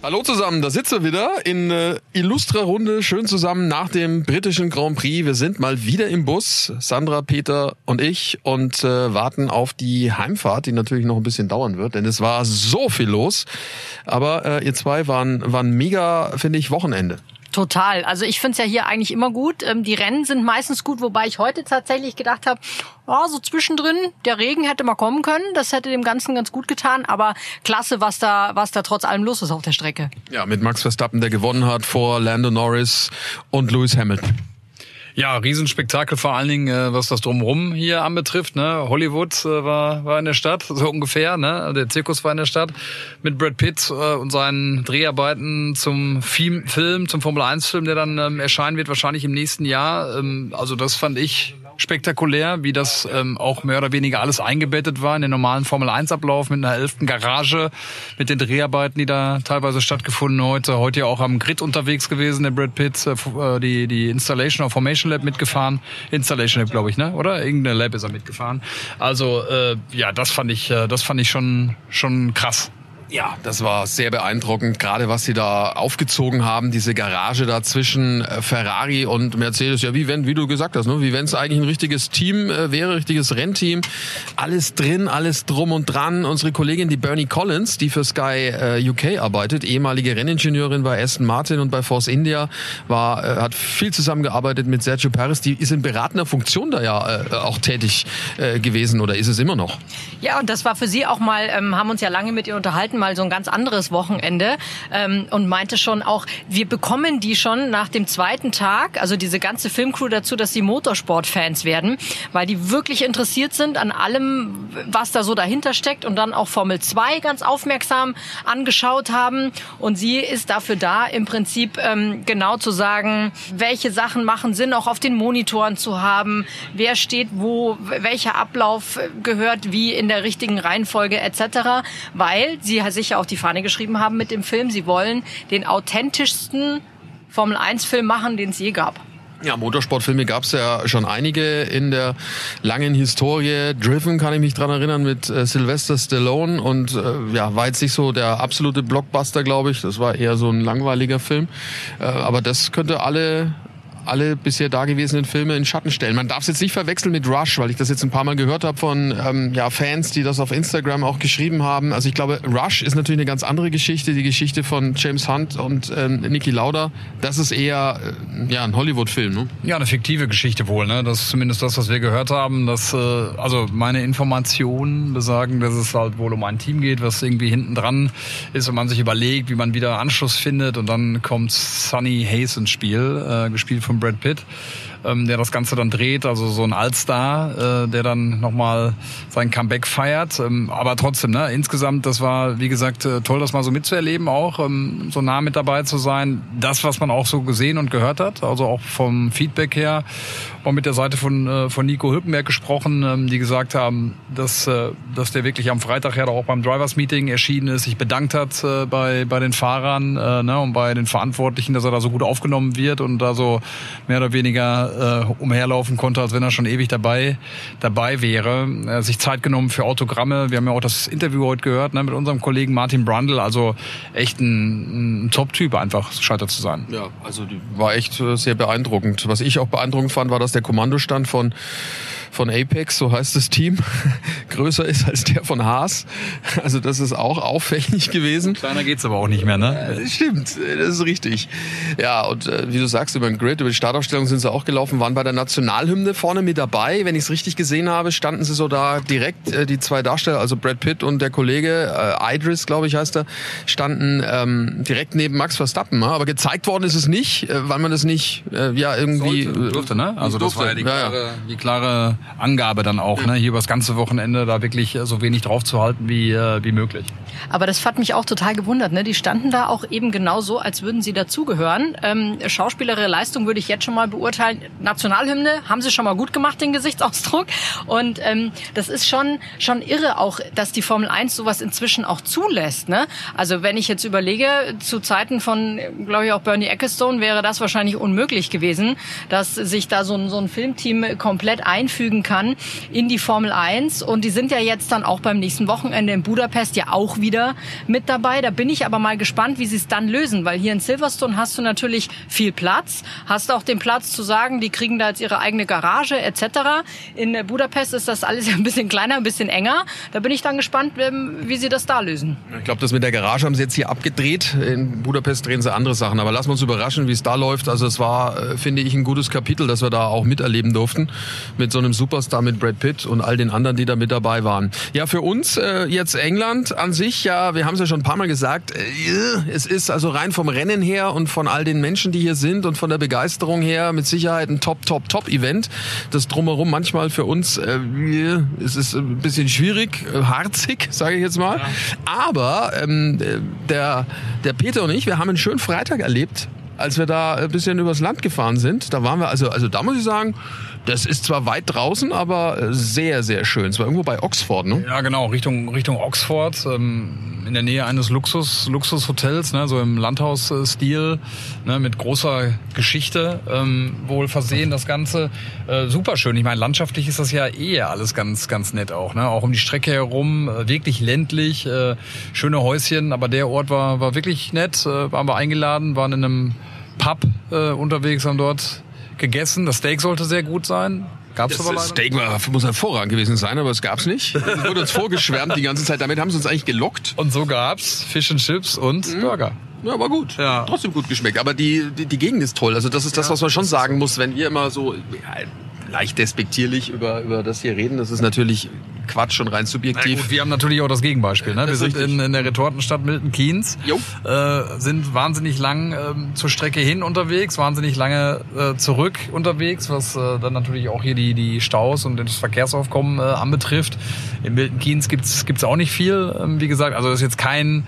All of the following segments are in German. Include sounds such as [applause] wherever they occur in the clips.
Hallo zusammen, da sitzen wir wieder in äh, illustrer Runde, schön zusammen nach dem britischen Grand Prix. Wir sind mal wieder im Bus, Sandra, Peter und ich, und äh, warten auf die Heimfahrt, die natürlich noch ein bisschen dauern wird, denn es war so viel los. Aber äh, ihr zwei waren, waren mega, finde ich, Wochenende. Total. Also ich finde es ja hier eigentlich immer gut. Ähm, die Rennen sind meistens gut, wobei ich heute tatsächlich gedacht habe, oh, so zwischendrin, der Regen hätte mal kommen können. Das hätte dem Ganzen ganz gut getan. Aber klasse, was da, was da trotz allem los ist auf der Strecke. Ja, mit Max Verstappen, der gewonnen hat vor Lando Norris und Lewis Hamilton. Ja, Riesenspektakel vor allen Dingen, äh, was das Drumherum hier anbetrifft. Ne? Hollywood äh, war, war in der Stadt, so ungefähr. Ne? Der Zirkus war in der Stadt mit Brad Pitt äh, und seinen Dreharbeiten zum Film, zum Formel-1-Film, der dann ähm, erscheinen wird, wahrscheinlich im nächsten Jahr. Ähm, also das fand ich spektakulär, wie das ähm, auch mehr oder weniger alles eingebettet war in den normalen Formel-1-Ablauf mit einer elften Garage, mit den Dreharbeiten, die da teilweise stattgefunden heute. Heute ja auch am Grid unterwegs gewesen, der Brad Pitt, äh, äh die, die Installation of Formation Lab mitgefahren. Installation Lab, glaube ich, ne? Oder? Irgendeine Lab ist er mitgefahren. Also äh, ja, das fand ich, äh, das fand ich schon, schon krass. Ja, das war sehr beeindruckend, gerade was sie da aufgezogen haben, diese Garage da zwischen äh, Ferrari und Mercedes. Ja, wie wenn, wie du gesagt hast, ne? wie wenn es eigentlich ein richtiges Team äh, wäre, richtiges Rennteam. Alles drin, alles drum und dran. Unsere Kollegin, die Bernie Collins, die für Sky äh, UK arbeitet, ehemalige Renningenieurin bei Aston Martin und bei Force India, war, äh, hat viel zusammengearbeitet mit Sergio Perez. Die ist in beratender Funktion da ja äh, auch tätig äh, gewesen oder ist es immer noch? Ja, und das war für sie auch mal, ähm, haben uns ja lange mit ihr unterhalten hatten mal so ein ganz anderes Wochenende ähm, und meinte schon auch, wir bekommen die schon nach dem zweiten Tag, also diese ganze Filmcrew dazu, dass sie Motorsportfans werden, weil die wirklich interessiert sind an allem, was da so dahinter steckt und dann auch Formel 2 ganz aufmerksam angeschaut haben. Und sie ist dafür da, im Prinzip ähm, genau zu sagen, welche Sachen machen Sinn, auch auf den Monitoren zu haben, wer steht wo, welcher Ablauf gehört wie in der richtigen Reihenfolge etc., weil sie sich ja auf die Fahne geschrieben haben mit dem Film. Sie wollen den authentischsten Formel-1-Film machen, den es je gab. Ja, Motorsportfilme gab es ja schon einige in der langen Historie. Driven kann ich mich dran erinnern mit äh, Sylvester Stallone und äh, ja, war jetzt nicht so der absolute Blockbuster, glaube ich. Das war eher so ein langweiliger Film. Äh, aber das könnte alle alle bisher dagewesenen Filme in Schatten stellen. Man darf es jetzt nicht verwechseln mit Rush, weil ich das jetzt ein paar Mal gehört habe von ähm, ja, Fans, die das auf Instagram auch geschrieben haben. Also ich glaube, Rush ist natürlich eine ganz andere Geschichte. Die Geschichte von James Hunt und ähm, Niki Lauda, das ist eher äh, ja, ein Hollywood-Film. Ne? Ja, eine fiktive Geschichte wohl. Ne? Das ist zumindest das, was wir gehört haben. Dass, äh, also meine Informationen besagen, dass es halt wohl um ein Team geht, was irgendwie hinten dran ist und man sich überlegt, wie man wieder Anschluss findet. Und dann kommt Sunny Hayes ins Spiel, äh, gespielt von Brad Pitt ähm, der das Ganze dann dreht, also so ein Allstar, äh, der dann nochmal sein Comeback feiert. Ähm, aber trotzdem, ne, insgesamt, das war, wie gesagt, äh, toll, das mal so mitzuerleben, auch ähm, so nah mit dabei zu sein. Das, was man auch so gesehen und gehört hat, also auch vom Feedback her, auch mit der Seite von, äh, von Nico Hülkenberg gesprochen, ähm, die gesagt haben, dass, äh, dass der wirklich am Freitag ja auch beim Drivers Meeting erschienen ist, sich bedankt hat äh, bei, bei den Fahrern äh, ne, und bei den Verantwortlichen, dass er da so gut aufgenommen wird und da so mehr oder weniger äh, umherlaufen konnte, als wenn er schon ewig dabei, dabei wäre. Er hat sich Zeit genommen für Autogramme. Wir haben ja auch das Interview heute gehört ne, mit unserem Kollegen Martin Brundle. Also echt ein, ein Top-Typ einfach, scheitert zu sein. Ja, also war echt äh, sehr beeindruckend. Was ich auch beeindruckend fand, war, dass der Kommandostand von von Apex, so heißt das Team, [laughs] größer ist als der von Haas. Also das ist auch auffällig gewesen. Kleiner geht's aber auch nicht mehr, ne? Stimmt, das ist richtig. Ja, und äh, wie du sagst, über den Grid, über die Startaufstellung sind sie auch gelaufen, waren bei der Nationalhymne vorne mit dabei. Wenn ich es richtig gesehen habe, standen sie so da direkt, äh, die zwei Darsteller, also Brad Pitt und der Kollege, äh, Idris, glaube ich, heißt er, standen ähm, direkt neben Max Verstappen. Aber gezeigt worden ist es nicht, äh, weil man das nicht, äh, ja, irgendwie... Sollte, durfte, ne? Also das war ja die klare, die klare Angabe dann auch, ne, hier über das ganze Wochenende da wirklich äh, so wenig drauf zu halten wie, äh, wie möglich. Aber das hat mich auch total gewundert. Ne? Die standen da auch eben genau so, als würden sie dazugehören. Ähm, schauspielerische Leistung würde ich jetzt schon mal beurteilen. Nationalhymne haben sie schon mal gut gemacht, den Gesichtsausdruck. Und ähm, das ist schon, schon irre auch, dass die Formel 1 sowas inzwischen auch zulässt. Ne? Also wenn ich jetzt überlege, zu Zeiten von, glaube ich, auch Bernie Ecclestone wäre das wahrscheinlich unmöglich gewesen, dass sich da so ein, so ein Filmteam komplett einfügen kann in die Formel 1. Und die sind ja jetzt dann auch beim nächsten Wochenende in Budapest ja auch wieder mit dabei. Da bin ich aber mal gespannt, wie sie es dann lösen, weil hier in Silverstone hast du natürlich viel Platz, hast auch den Platz zu sagen, die kriegen da jetzt ihre eigene Garage etc. In Budapest ist das alles ja [laughs] ein bisschen kleiner, ein bisschen enger. Da bin ich dann gespannt, wie sie das da lösen. Ich glaube, das mit der Garage haben sie jetzt hier abgedreht. In Budapest drehen sie andere Sachen. Aber lassen wir uns überraschen, wie es da läuft. Also es war, äh, finde ich, ein gutes Kapitel, dass wir da auch miterleben durften. Mit so einem Superstar mit Brad Pitt und all den anderen, die da mit dabei waren. Ja, für uns äh, jetzt England an sich, ja, wir haben es ja schon ein paar Mal gesagt, äh, es ist also rein vom Rennen her und von all den Menschen, die hier sind und von der Begeisterung her mit Sicherheit ein Top, Top, Top-Event. Das drumherum manchmal für uns, äh, es ist ein bisschen schwierig, äh, harzig, [laughs] sage ich jetzt mal. Ja. Aber ähm, der, der Peter und ich, wir haben einen schönen Freitag erlebt, als wir da ein bisschen übers Land gefahren sind. Da waren wir, also, also da muss ich sagen, das ist zwar weit draußen, aber sehr, sehr schön. Es war irgendwo bei Oxford, ne? Ja, genau, Richtung, Richtung Oxford. Ähm in der Nähe eines Luxus, Luxushotels, ne, so im Landhausstil, ne, mit großer Geschichte ähm, wohl versehen, das Ganze. Äh, super schön. Ich meine, landschaftlich ist das ja eh alles ganz, ganz nett auch. Ne? Auch um die Strecke herum, äh, wirklich ländlich, äh, schöne Häuschen, aber der Ort war, war wirklich nett. Äh, waren wir eingeladen, waren in einem Pub äh, unterwegs, haben dort gegessen. Das Steak sollte sehr gut sein. Gab's das aber leider Steak war, muss hervorragend gewesen sein, aber es gab's nicht. [laughs] Es wurde uns vorgeschwärmt die ganze Zeit. Damit haben sie uns eigentlich gelockt. Und so gab's Fish and Chips und mhm. Burger. Ja, war gut. Ja. Trotzdem gut geschmeckt. Aber die, die, die Gegend ist toll. Also das ist das, was man schon sagen muss, wenn wir immer so ja, leicht despektierlich über, über das hier reden. Das ist natürlich Quatsch und rein subjektiv. Gut, wir haben natürlich auch das Gegenbeispiel. Ne? [laughs] Wir sind in, in, der Retortenstadt Milton Keynes, äh, sind wahnsinnig lang äh, zur Strecke hin unterwegs, wahnsinnig lange äh, zurück unterwegs, was äh, dann natürlich auch hier die, die Staus und das Verkehrsaufkommen äh, anbetrifft. In Milton Keynes gibt's gibt's auch nicht viel, äh, wie gesagt. Also das ist jetzt kein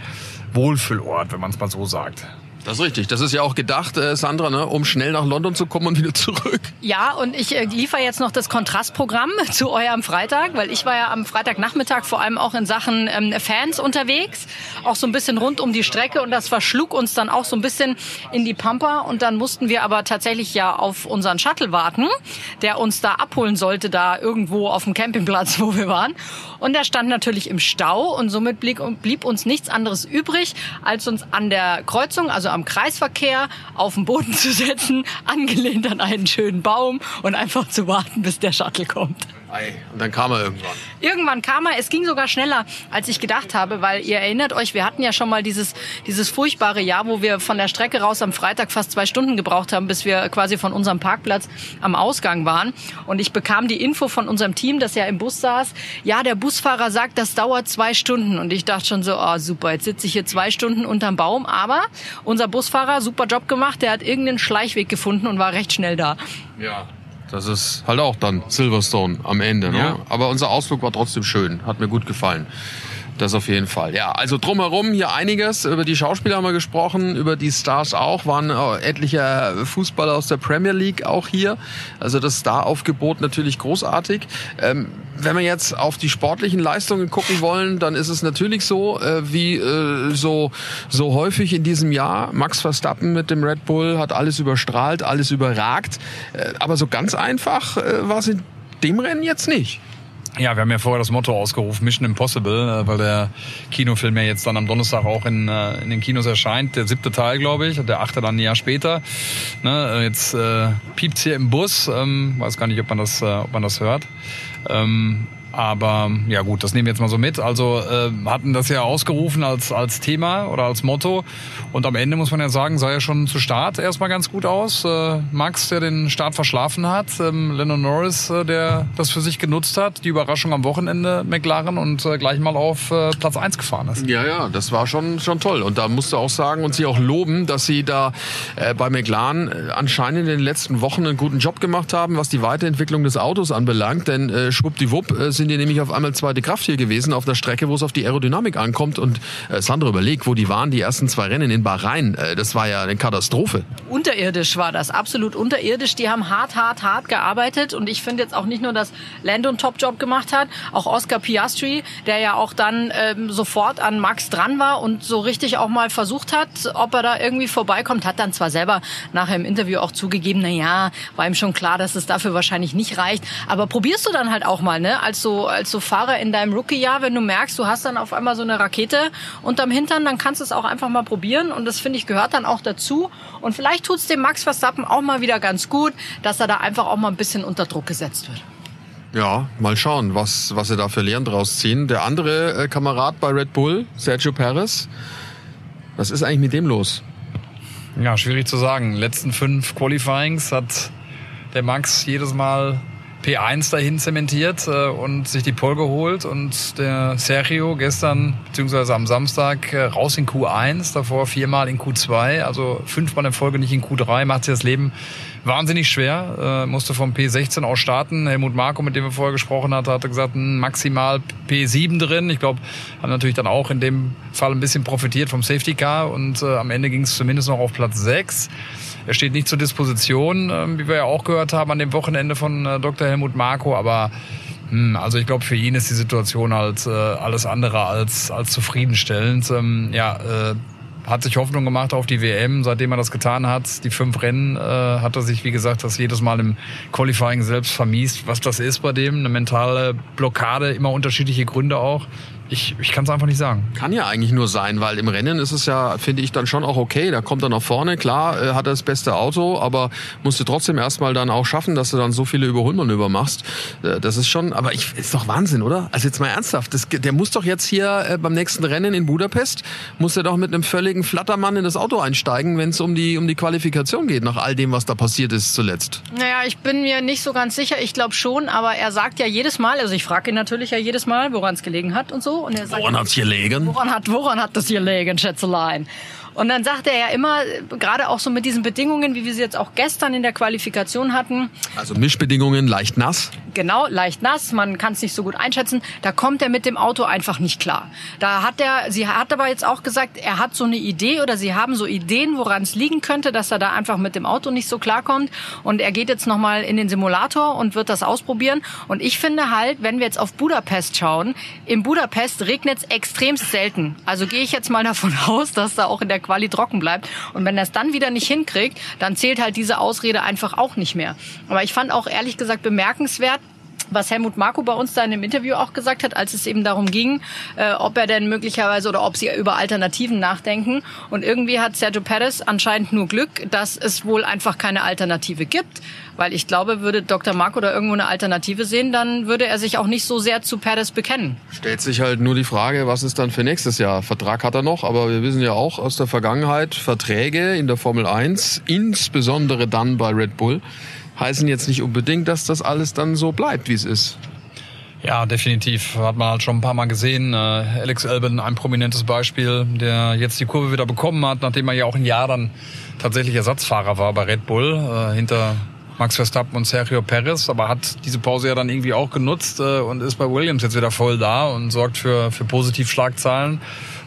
Wohlfühlort, wenn man es mal so sagt. Das ist richtig. Das ist ja auch gedacht, äh, Sandra, ne, um schnell nach London zu kommen und wieder zurück. Ja, und ich äh, liefere jetzt noch das Kontrastprogramm [laughs] zu eurem Freitag, weil ich war ja am Freitagnachmittag vor allem auch in Sachen ähm, Fans unterwegs, auch so ein bisschen rund um die Strecke und das verschlug uns dann auch so ein bisschen in die Pampa und dann mussten wir aber tatsächlich ja auf unseren Shuttle warten, der uns da abholen sollte, da irgendwo auf dem Campingplatz, [laughs] wo wir waren. Und der stand natürlich im Stau und somit blieb, blieb uns nichts anderes übrig, als uns an der Kreuzung, also am Kreisverkehr auf den Boden [laughs] zu setzen, angelehnt an einen schönen Baum und einfach zu warten, bis der Shuttle kommt. Und dann kam er irgendwann. Irgendwann kam er. Es ging sogar schneller, als ich gedacht habe, weil ihr erinnert euch, wir hatten ja schon mal dieses, dieses furchtbare Jahr, wo wir von der Strecke raus am Freitag fast zwei Stunden gebraucht haben, bis wir quasi von unserem Parkplatz am Ausgang waren. Und ich bekam die Info von unserem Team, das ja im Bus saß. Ja, der Busfahrer sagt, das dauert zwei Stunden. Und ich dachte schon so, oh super, jetzt sitze ich hier zwei Stunden unterm Baum. Aber unser Busfahrer, super Job gemacht, der hat irgendeinen Schleichweg gefunden und war recht schnell da. Ja, das ist halt auch dann Silverstone am Ende. Ne? Ja. Aber unser Ausflug war trotzdem schön, hat mir gut gefallen. Das auf jeden Fall. Ja, also drumherum hier einiges. Über die Schauspieler haben wir gesprochen, über die Stars auch. Waren etliche Fußballer aus der Premier League auch hier. Also das Star-Aufgebot natürlich großartig. Ähm, wenn wir jetzt auf die sportlichen Leistungen gucken wollen, dann ist es natürlich so, äh, wie äh, so, so häufig in diesem Jahr. Max Verstappen mit dem Red Bull hat alles überstrahlt, alles überragt. Äh, aber so ganz einfach äh, war es in dem Rennen jetzt nicht. Ja, wir haben ja vorher das Motto ausgerufen, Mission Impossible, äh, weil der Kinofilm ja jetzt dann am Donnerstag auch in, äh, in den Kinos erscheint. Der siebte Teil, glaube ich, der achte dann ein Jahr später. Ne, äh, jetzt äh, piept's hier im Bus, ähm, weiß gar nicht, ob man das, äh, ob man das hört. Ähm, Aber ja gut, das nehmen wir jetzt mal so mit. Also äh, hatten das ja ausgerufen als, als Thema oder als Motto. Und am Ende muss man ja sagen, sah ja schon zu Start erstmal ganz gut aus. Äh, Max, der den Start verschlafen hat, ähm, Lennon Norris, äh, der das für sich genutzt hat, die Überraschung am Wochenende McLaren und äh, gleich mal auf äh, Platz eins gefahren ist. Ja, ja, das war schon, schon toll. Und da musst du auch sagen und sie auch loben, dass sie da äh, bei McLaren äh, anscheinend in den letzten Wochen einen guten Job gemacht haben, was die Weiterentwicklung des Autos anbelangt. Denn äh, schwuppdiwupp äh, sind die nämlich auf einmal zweite Kraft hier gewesen auf der Strecke, wo es auf die Aerodynamik ankommt. Und äh, Sandro überlegt, wo die waren, die ersten zwei Rennen in Bahrain. Äh, das war ja eine Katastrophe. Unterirdisch war das, absolut unterirdisch. Die haben hart, hart, hart gearbeitet. Und ich finde jetzt auch nicht nur, dass Landon Top-Job gemacht hat, auch Oscar Piastri, der ja auch dann ähm, sofort an Max dran war und so richtig auch mal versucht hat, ob er da irgendwie vorbeikommt, hat dann zwar selber nachher im Interview auch zugegeben, na ja, war ihm schon klar, dass es dafür wahrscheinlich nicht reicht. Aber probierst du dann halt auch mal, ne? Als so, als so Fahrer in deinem Rookie-Jahr, wenn du merkst, du hast dann auf einmal so eine Rakete unterm Hintern, dann kannst du es auch einfach mal probieren. Und das finde ich gehört dann auch dazu. Und vielleicht tut es dem Max Verstappen auch mal wieder ganz gut, dass er da einfach auch mal ein bisschen unter Druck gesetzt wird. Ja, mal schauen, was, was sie da für Lehren draus ziehen. Der andere äh, Kamerad bei Red Bull, Sergio Perez, was ist eigentlich mit dem los? Ja, schwierig zu sagen. Letzten fünf Qualifyings hat der Max jedes Mal P1 dahin zementiert äh, und sich die Pole geholt und der Sergio gestern beziehungsweise am Samstag äh, raus in Q1, davor viermal in Q2, also fünfmal in Folge nicht in Q3, macht sich das Leben wahnsinnig schwer, äh, musste vom P16 aus starten. Helmut Marko, mit dem wir vorher gesprochen hatten, hatte gesagt, maximal P7 drin. Ich glaube, haben natürlich dann auch in dem Fall ein bisschen profitiert vom Safety Car und äh, am Ende ging es zumindest noch auf Platz 6. Er steht nicht zur Disposition, äh, wie wir ja auch gehört haben an dem Wochenende von äh, Dr. Helmut Marko, aber hm, also ich glaube, für ihn ist die Situation halt äh, alles andere als, als zufriedenstellend. Ähm, ja, äh, hat sich Hoffnung gemacht auf die WM, seitdem er das getan hat. Die fünf Rennen hat er sich, wie gesagt, das jedes Mal im Qualifying selbst vermiest. Was das ist bei dem, eine mentale Blockade, immer unterschiedliche Gründe auch. Ich, ich kann es einfach nicht sagen. Kann ja eigentlich nur sein, weil im Rennen ist es ja, finde ich, dann schon auch okay. Da kommt er nach vorne, klar, äh, hat er das beste Auto, aber musst du trotzdem erstmal dann auch schaffen, dass du dann so viele Überholmanöver machst. Äh, das ist schon, aber ich, ist doch Wahnsinn, oder? Also jetzt mal ernsthaft, das, der muss doch jetzt hier äh, beim nächsten Rennen in Budapest, muss er doch mit einem völligen Flattermann in das Auto einsteigen, wenn es um die, um die Qualifikation geht, nach all dem, was da passiert ist zuletzt. Naja, ich bin mir nicht so ganz sicher. Ich glaube schon, aber er sagt ja jedes Mal, also ich frage ihn natürlich ja jedes Mal, woran es gelegen hat und so. Und er sagt, Woran hat's gelegen? Woran hat, woran hat das gelegen, Schätzelein? Und dann sagt er ja immer, gerade auch so mit diesen Bedingungen, wie wir sie jetzt auch gestern in der Qualifikation hatten. Also Mischbedingungen, leicht nass. Genau, leicht nass, man kann es nicht so gut einschätzen. Da kommt er mit dem Auto einfach nicht klar. Da hat er, sie hat aber jetzt auch gesagt, er hat so eine Idee oder sie haben so Ideen, woran es liegen könnte, dass er da einfach mit dem Auto nicht so klarkommt. Und er geht jetzt nochmal in den Simulator und wird das ausprobieren. Und ich finde halt, wenn wir jetzt auf Budapest schauen, in Budapest regnet es extremst selten. Also gehe ich jetzt mal davon [laughs] aus, dass da auch in der Quali trocken bleibt. Und wenn er es dann wieder nicht hinkriegt, dann zählt halt diese Ausrede einfach auch nicht mehr. Aber ich fand auch ehrlich gesagt bemerkenswert, was Helmut Marko bei uns da in dem Interview auch gesagt hat, als es eben darum ging, äh, ob er denn möglicherweise oder ob sie über Alternativen nachdenken. Und irgendwie hat Sergio Perez anscheinend nur Glück, dass es wohl einfach keine Alternative gibt. Weil ich glaube, würde Dr. Marco da irgendwo eine Alternative sehen, dann würde er sich auch nicht so sehr zu Perez bekennen. Stellt sich halt nur die Frage, was ist dann für nächstes Jahr? Vertrag hat er noch, aber wir wissen ja auch aus der Vergangenheit, Verträge in der Formel 1, insbesondere dann bei Red Bull, heißen jetzt nicht unbedingt, dass das alles dann so bleibt, wie es ist. Ja, definitiv. Hat man halt schon ein paar Mal gesehen. Äh, Alex Albon, ein prominentes Beispiel, der jetzt die Kurve wieder bekommen hat, nachdem er ja auch ein Jahr dann tatsächlich Ersatzfahrer war bei Red Bull, äh, hinter Max Verstappen und Sergio Perez, aber hat diese Pause ja dann irgendwie auch genutzt äh, und ist bei Williams jetzt wieder voll da und sorgt für, für Positivschlagzahlen.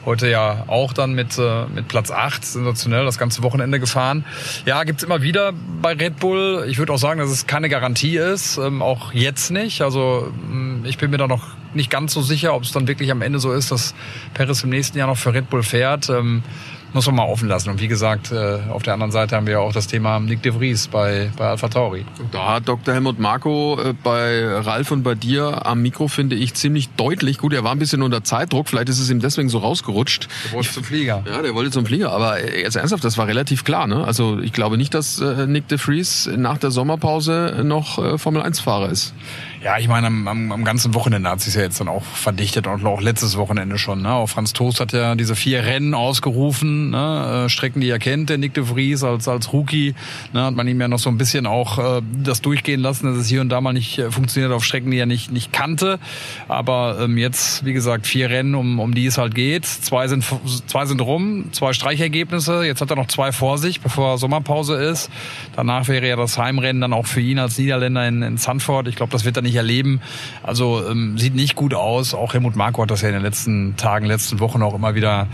Heute ja auch dann mit, äh, mit Platz 8, sensationell, das ganze Wochenende gefahren. Ja, gibt's immer wieder bei Red Bull. Ich würde auch sagen, dass es keine Garantie ist, ähm, auch jetzt nicht. Also mm, ich bin mir da noch nicht ganz so sicher, ob es dann wirklich am Ende so ist, dass Perez im nächsten Jahr noch für Red Bull fährt. Ähm, muss man mal offen lassen. Und wie gesagt, äh, auf der anderen Seite haben wir ja auch das Thema Nick de Vries bei, bei Alpha Tauri. Da hat Dr. Helmut Marko äh, bei Ralf und bei dir am Mikro, finde ich, ziemlich deutlich. Gut, er war ein bisschen unter Zeitdruck, vielleicht ist es ihm deswegen so rausgerutscht. Der wollte zum Flieger. Ja, der wollte zum Flieger, aber jetzt ernsthaft, das war relativ klar. Ne? Also ich glaube nicht, dass äh, Nick de Vries nach der Sommerpause noch Formel-1-Fahrer ist. Ja, ich meine, am, am, am ganzen Wochenende hat sich ja jetzt dann auch verdichtet und auch letztes Wochenende schon. Ne? Auch Franz Toast hat ja diese vier Rennen ausgerufen, ne? Äh, Strecken, die er kennt, der Nick de Vries als, als Rookie. Ne? Hat man ihm ja noch so ein bisschen auch äh, das durchgehen lassen, dass es hier und da mal nicht äh, funktioniert auf Strecken, die er nicht, nicht kannte. Aber ähm, jetzt, wie gesagt, vier Rennen, um, um die es halt geht. Zwei sind, zwei sind rum, zwei Streichergebnisse. Jetzt hat er noch zwei vor sich, bevor Sommerpause ist. Danach wäre ja das Heimrennen dann auch für ihn als Niederländer in, in Sanford. Ich glaube, das wird er nicht nicht erleben. Also ähm, sieht nicht gut aus. Auch Helmut Marko hat das ja in den letzten Tagen, letzten Wochen auch immer wieder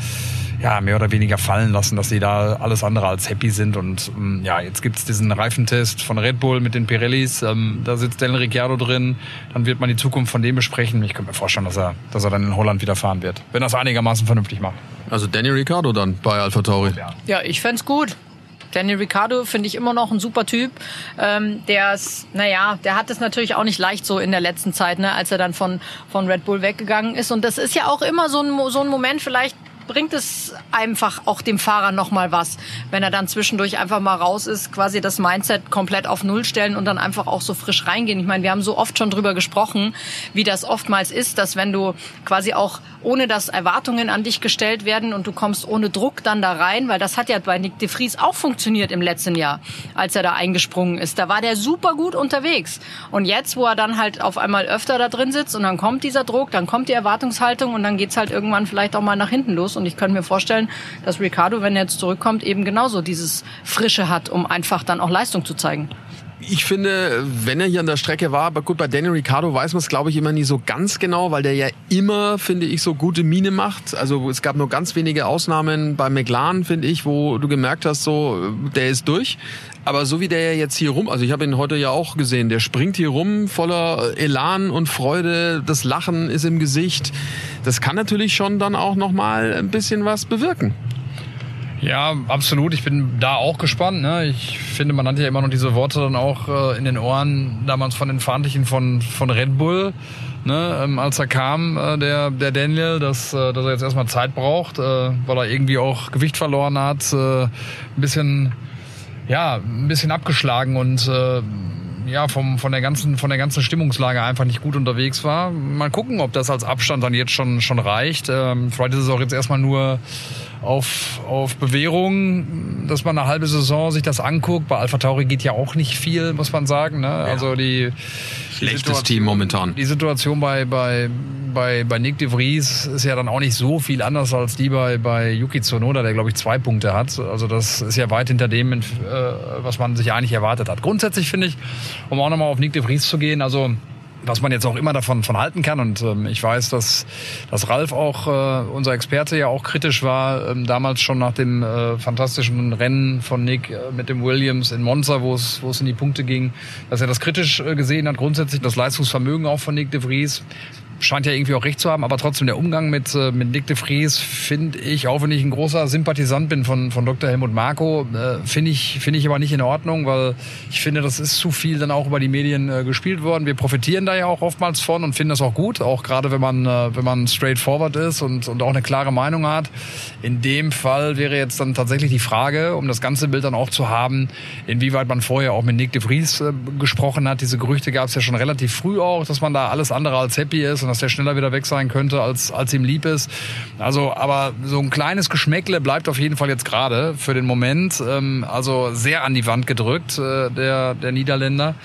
ja, mehr oder weniger fallen lassen, dass sie da alles andere als happy sind. Und ähm, ja, jetzt gibt's diesen Reifentest von Red Bull mit den Pirellis. Ähm, da sitzt Daniel Ricciardo drin. Dann wird man die Zukunft von dem besprechen. Ich könnte mir vorstellen, dass er, dass er dann in Holland wieder fahren wird. Wenn er es einigermaßen vernünftig macht. Also Daniel Ricciardo dann bei Alpha Tauri. Ja, ja ich fände gut. Daniel Ricciardo finde ich immer noch ein super Typ. Ähm, der ist, naja, der hat es natürlich auch nicht leicht so in der letzten Zeit, ne, als er dann von, von Red Bull weggegangen ist. Und das ist ja auch immer so ein, so ein Moment, vielleicht bringt es einfach auch dem Fahrer noch mal was, wenn er dann zwischendurch einfach mal raus ist, quasi das Mindset komplett auf Null stellen und dann einfach auch so frisch reingehen. Ich meine, wir haben so oft schon drüber gesprochen, wie das oftmals ist, dass wenn du quasi auch ohne dass Erwartungen an dich gestellt werden und du kommst ohne Druck dann da rein, weil das hat ja bei Nick de Vries auch funktioniert im letzten Jahr, als er da eingesprungen ist. Da war der super gut unterwegs. Und jetzt, wo er dann halt auf einmal öfter da drin sitzt und dann kommt dieser Druck, dann kommt die Erwartungshaltung und dann geht's halt irgendwann vielleicht auch mal nach hinten los. Und ich könnte mir vorstellen, dass Ricardo, wenn er jetzt zurückkommt, eben genauso dieses Frische hat, um einfach dann auch Leistung zu zeigen ich finde, wenn er hier an der Strecke war, aber gut, bei Daniel Ricciardo weiß man es, glaube ich, immer nie so ganz genau, weil der ja immer, finde ich, so gute Miene macht. Also es gab nur ganz wenige Ausnahmen bei McLaren, finde ich, wo du gemerkt hast, so, der ist durch. Aber so wie der jetzt hier rum, also ich habe ihn heute ja auch gesehen, der springt hier rum voller Elan und Freude, das Lachen ist im Gesicht. Das kann natürlich schon dann auch nochmal ein bisschen was bewirken. Ja, absolut. Ich bin da auch gespannt. Ne? Ich finde, man hat ja immer noch diese Worte dann auch äh, in den Ohren damals von den Verantwortlichen von, von Red Bull. Ne, ähm, als er kam, äh, der, der Daniel, dass, äh, dass er jetzt erstmal Zeit braucht, äh, weil er irgendwie auch Gewicht verloren hat, äh, ein bisschen, ja, ein bisschen abgeschlagen und äh, ja, vom, von, der ganzen, von der ganzen Stimmungslage einfach nicht gut unterwegs war. Mal gucken, ob das als Abstand dann jetzt schon, schon reicht. Ähm, vielleicht ist es auch jetzt erstmal nur auf, auf Bewährung, dass man eine halbe Saison sich das anguckt. Bei Alpha Tauri geht ja auch nicht viel, muss man sagen. Ne? Ja. Also die schlechtes Team momentan. Die Situation bei, bei, bei, bei Nick de Vries ist ja dann auch nicht so viel anders als die bei, bei Yuki Tsunoda, der glaube ich zwei Punkte hat. Also das ist ja weit hinter dem, äh, was man sich eigentlich erwartet hat. Grundsätzlich finde ich, um auch nochmal auf Nick de Vries zu gehen, also was man jetzt auch immer davon von halten kann. Und ähm, ich weiß, dass, dass Ralf auch, äh, unser Experte, ja auch kritisch war, ähm, damals schon nach dem äh, fantastischen Rennen von Nick äh, mit dem Williams in Monza, wo es, in die Punkte ging, dass er das kritisch äh, gesehen hat, grundsätzlich das Leistungsvermögen auch von Nick de Vries scheint ja irgendwie auch recht zu haben, aber trotzdem der Umgang mit, äh, mit Dick de Vries finde ich, auch wenn ich ein großer Sympathisant bin von, von Dr. Helmut Marko, äh, finde ich, finde ich aber nicht in Ordnung, weil ich finde, das ist zu viel dann auch über die Medien äh, gespielt worden. Wir profitieren da ja auch oftmals von und finden das auch gut, auch gerade wenn man, äh, wenn man straightforward ist und, und auch eine klare Meinung hat. In dem Fall wäre jetzt dann tatsächlich die Frage, um das ganze Bild dann auch zu haben, inwieweit man vorher auch mit Nick de Vries äh, gesprochen hat. Diese Gerüchte gab es ja schon relativ früh auch, dass man da alles andere als happy ist dass der schneller wieder weg sein könnte, als, als ihm lieb ist. Also, aber so ein kleines Geschmäckle bleibt auf jeden Fall jetzt gerade für den Moment. Ähm, also sehr an die Wand gedrückt, äh, der, der Niederländer.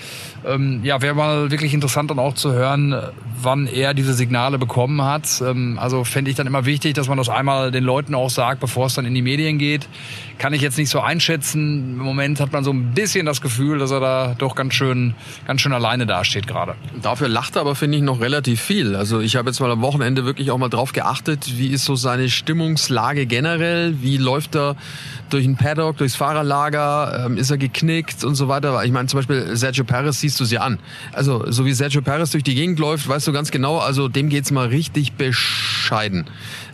Ähm, ja, wäre mal wirklich interessant dann auch zu hören, wann er diese Signale bekommen hat. Ähm, also fände ich dann immer wichtig, dass man das einmal den Leuten auch sagt, bevor es dann in die Medien geht. Kann ich jetzt nicht so einschätzen. Im Moment hat man so ein bisschen das Gefühl, dass er da doch ganz schön, ganz schön alleine dasteht gerade. Dafür lacht er aber, finde ich, noch relativ viel. Also ich habe jetzt mal am Wochenende wirklich auch mal drauf geachtet, wie ist so seine Stimmungslage generell, wie läuft er durch ein Paddock, durchs Fahrerlager, ähm, ist er geknickt und so weiter. Ich meine zum Beispiel Sergio Perez siehst du sie an. Also so wie Sergio Perez durch die Gegend läuft, weißt du ganz genau, also dem geht's mal richtig besch bescheiden.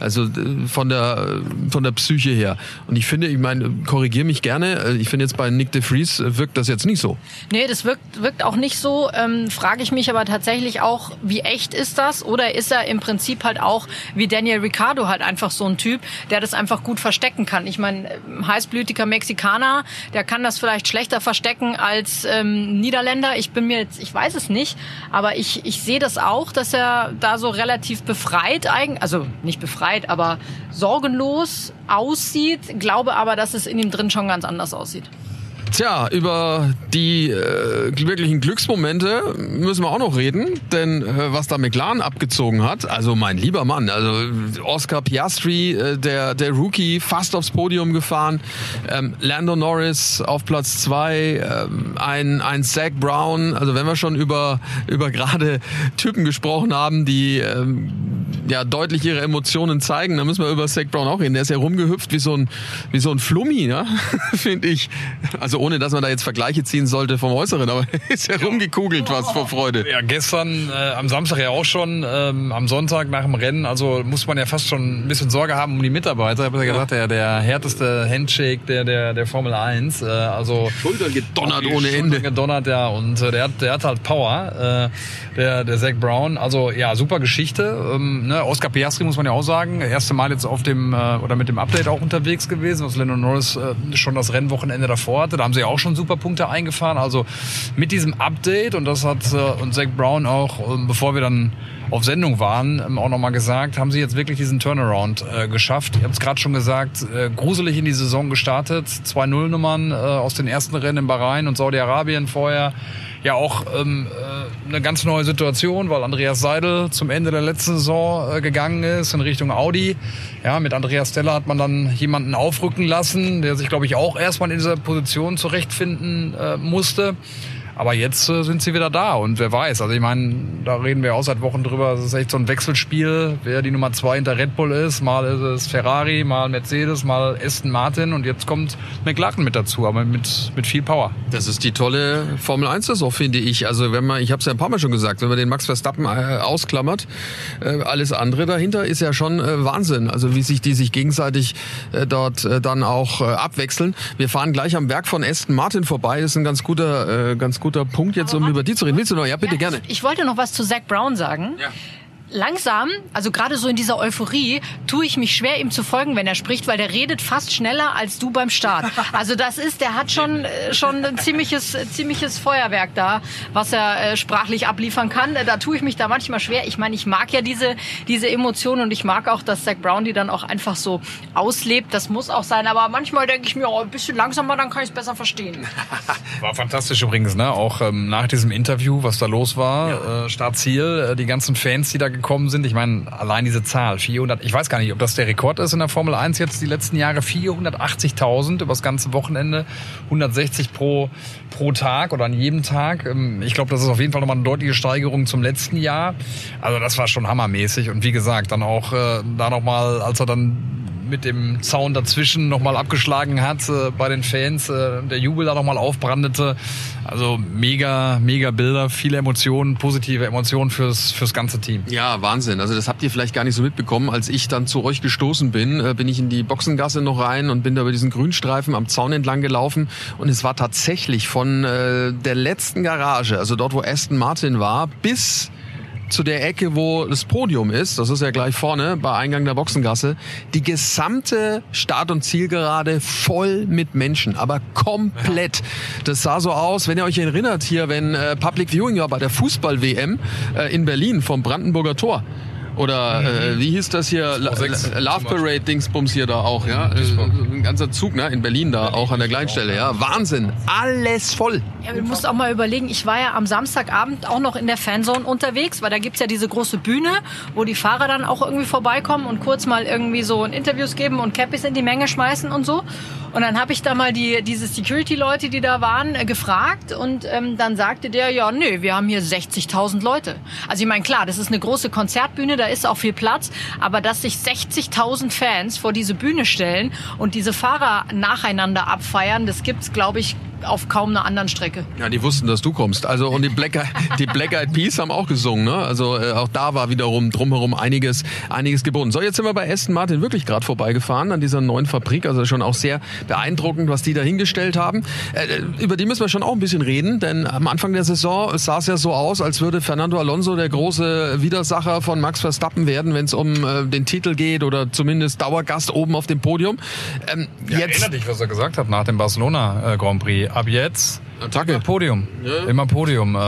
Also von der von der Psyche her. Und ich finde, ich meine, korrigiere mich gerne. äh, Ich finde jetzt bei Nick de Vries äh, wirkt das jetzt nicht so. Nee, das wirkt, wirkt auch nicht so. Ähm, Frage ich mich aber tatsächlich auch, wie echt ist das? Oder ist er im Prinzip halt auch wie Daniel Ricciardo halt einfach so ein Typ, der das einfach gut verstecken kann? Ich meine, ähm, heißblütiger Mexikaner, der kann das vielleicht schlechter verstecken als ähm, Niederländer. Ich bin mir jetzt, ich weiß es nicht, aber ich, ich sehe das auch, dass er da so relativ befreit eigentlich, also nicht befreit, aber sorgenlos aussieht. Glaube aber, dass es in ihm drin schon ganz anders aussieht. Tja, über die äh, wirklichen Glücksmomente müssen wir auch noch reden, denn äh, was da McLaren abgezogen hat, also mein lieber Mann, also Oscar Piastri, äh, der der Rookie, fast aufs Podium gefahren, ähm, Lando Norris auf Platz zwei, ähm, ein ein Zach Brown, also wenn wir schon über über gerade Typen gesprochen haben, die ähm, ja deutlich ihre Emotionen zeigen, dann müssen wir über Zach Brown auch reden. Der ist ja rumgehüpft wie so ein wie so ein Flummi, ne? [laughs] finde ich. Also ohne, dass man da jetzt Vergleiche ziehen sollte vom Äußeren, aber [laughs] ist ja rumgekugelt was vor Freude. Ja, gestern, äh, am Samstag ja auch schon, ähm, am Sonntag nach dem Rennen, also muss man ja fast schon ein bisschen Sorge haben um die Mitarbeiter. Ich habe ja gesagt, der, der härteste Handshake der, der, der Formel 1. Äh, also Schultern gedonnert ohne Schultern Ende. gedonnert, ja. Und äh, der, hat, der hat halt Power, äh, der, der Zach Brown. Also ja, super Geschichte. Ähm, ne? Oscar Piastri muss man ja auch sagen. Erste Mal jetzt auf dem, äh, oder mit dem Update auch unterwegs gewesen, was Lennon Norris äh, schon das Rennwochenende davor hatte. Da haben sie auch schon super Punkte eingefahren. Also mit diesem Update, und das hat äh, und Zach Brown auch, ähm, bevor wir dann auf Sendung waren, ähm, auch nochmal gesagt, haben sie jetzt wirklich diesen Turnaround äh, geschafft. Ihr habt es gerade schon gesagt, äh, gruselig in die Saison gestartet. Zwei Nullnummern äh, aus den ersten Rennen in Bahrain und Saudi-Arabien vorher. Ja, auch ähm, äh, eine ganz neue Situation, weil Andreas Seidel zum Ende der letzten Saison äh, gegangen ist in Richtung Audi. Ja, mit Andreas Steller hat man dann jemanden aufrücken lassen, der sich, glaube ich, auch erstmal in dieser Position zurechtfinden äh, musste. Aber jetzt äh, sind sie wieder da und wer weiß. Also ich meine, da reden wir auch seit Wochen drüber. Es ist echt so ein Wechselspiel, wer die Nummer zwei hinter Red Bull ist. Mal ist es Ferrari, mal Mercedes, mal Aston Martin und jetzt kommt McLaren mit dazu, aber mit, mit viel Power. Das ist die tolle Formel 1 Saison, finde ich. Also wenn man, ich habe es ja ein paar Mal schon gesagt, wenn man den Max Verstappen äh, ausklammert, äh, alles andere dahinter ist ja schon äh, Wahnsinn. Also wie sich die sich gegenseitig äh, dort äh, dann auch abwechseln. Wir fahren gleich am Werk von Aston Martin vorbei. Das ist ein ganz guter, ganz guter Punkt jetzt, um über die zu reden. Willst du noch? Ja, bitte Ja, gerne. Ich, ich wollte noch was zu Zach Brown sagen. Ja. Langsam, also gerade so in dieser Euphorie, tue ich mich schwer, ihm zu folgen, wenn er spricht, weil der redet fast schneller als du beim Start. [laughs] Also das ist, der hat schon äh, schon ein ziemliches äh, ziemliches Feuerwerk da, was er äh, sprachlich abliefern kann. Da tue ich mich da manchmal schwer. Ich meine, ich mag ja diese diese Emotionen und ich mag auch, dass Zach Brown die dann auch einfach so auslebt. Das muss auch sein. Aber manchmal denke ich mir, oh, ein bisschen langsamer, dann kann ich es besser verstehen. [laughs] War fantastisch übrigens, ne? Auch ähm, nach diesem Interview, was da los war, äh, Startziel, äh, die ganzen Fans, die da gekommen sind. Ich meine, allein diese Zahl, 400, ich weiß gar nicht, ob das der Rekord ist in der Formel 1 jetzt die letzten Jahre, 480.000 über das ganze Wochenende, 160 pro, pro Tag oder an jedem Tag. Ähm, ich glaube, das ist auf jeden Fall nochmal eine deutliche Steigerung zum letzten Jahr. Also das war schon hammermäßig und wie gesagt, dann auch äh, da nochmal, als er dann mit dem Zaun dazwischen nochmal abgeschlagen hat äh, bei den Fans, äh, der Jubel da nochmal aufbrandete. Also mega, mega Bilder, viele Emotionen, positive Emotionen fürs, fürs ganze Team. Ja, Wahnsinn. Also das habt ihr vielleicht gar nicht so mitbekommen. Als ich dann zu euch gestoßen bin, äh, bin ich in die Boxengasse noch rein und bin da über diesen Grünstreifen am Zaun entlang gelaufen. Und es war tatsächlich von äh, der letzten Garage, also dort, wo Aston Martin war, bis zu der Ecke, wo das Podium ist, das ist ja gleich vorne bei Eingang der Boxengasse, die gesamte Start- und Zielgerade voll mit Menschen, aber komplett. Das sah so aus, wenn ihr euch erinnert hier, wenn äh, Public Viewing war bei der Fußball-WM äh, in Berlin vom Brandenburger Tor. Oder äh, wie hieß das hier? La- Love Parade Dingsbums hier da auch, ja? Ein ganzer Zug, ne? In Berlin da, auch an der Kleinstelle, ja? Wahnsinn. Alles voll. Ja, du musst auch mal überlegen, ich war ja am Samstagabend auch noch in der Fanzone unterwegs, weil da gibt's ja diese große Bühne, wo die Fahrer dann auch irgendwie vorbeikommen und kurz mal irgendwie so ein Interviews geben und Cappies in die Menge schmeißen und so. Und dann habe ich da mal die, diese Security-Leute, die da waren, äh, gefragt und ähm, dann sagte der, ja, nö, wir haben hier 60.000 Leute. Also ich meine, klar, das ist eine große Konzertbühne, da ist auch viel Platz, aber dass sich 60.000 Fans vor diese Bühne stellen und diese Fahrer nacheinander abfeiern, das gibt's, glaube ich, auf kaum einer anderen Strecke. Ja, die wussten, dass du kommst. Also und die Black, die Black Eyed Peas haben auch gesungen. Ne? Also äh, auch da war wiederum drumherum einiges, einiges geboten. So, jetzt sind wir bei Aston Martin wirklich gerade vorbeigefahren an dieser neuen Fabrik. Also schon auch sehr beeindruckend, was die da hingestellt haben. Äh, über die müssen wir schon auch ein bisschen reden, denn am Anfang der Saison sah es ja so aus, als würde Fernando Alonso der große Widersacher von Max Verstappen werden, wenn es um äh, den Titel geht oder zumindest Dauergast oben auf dem Podium. Ähm, ja, jetzt erinnere dich, was er gesagt hat nach dem Barcelona äh, Grand Prix. Ab jetzt Attacke. Immer Podium. Ja. Immer Podium. Äh,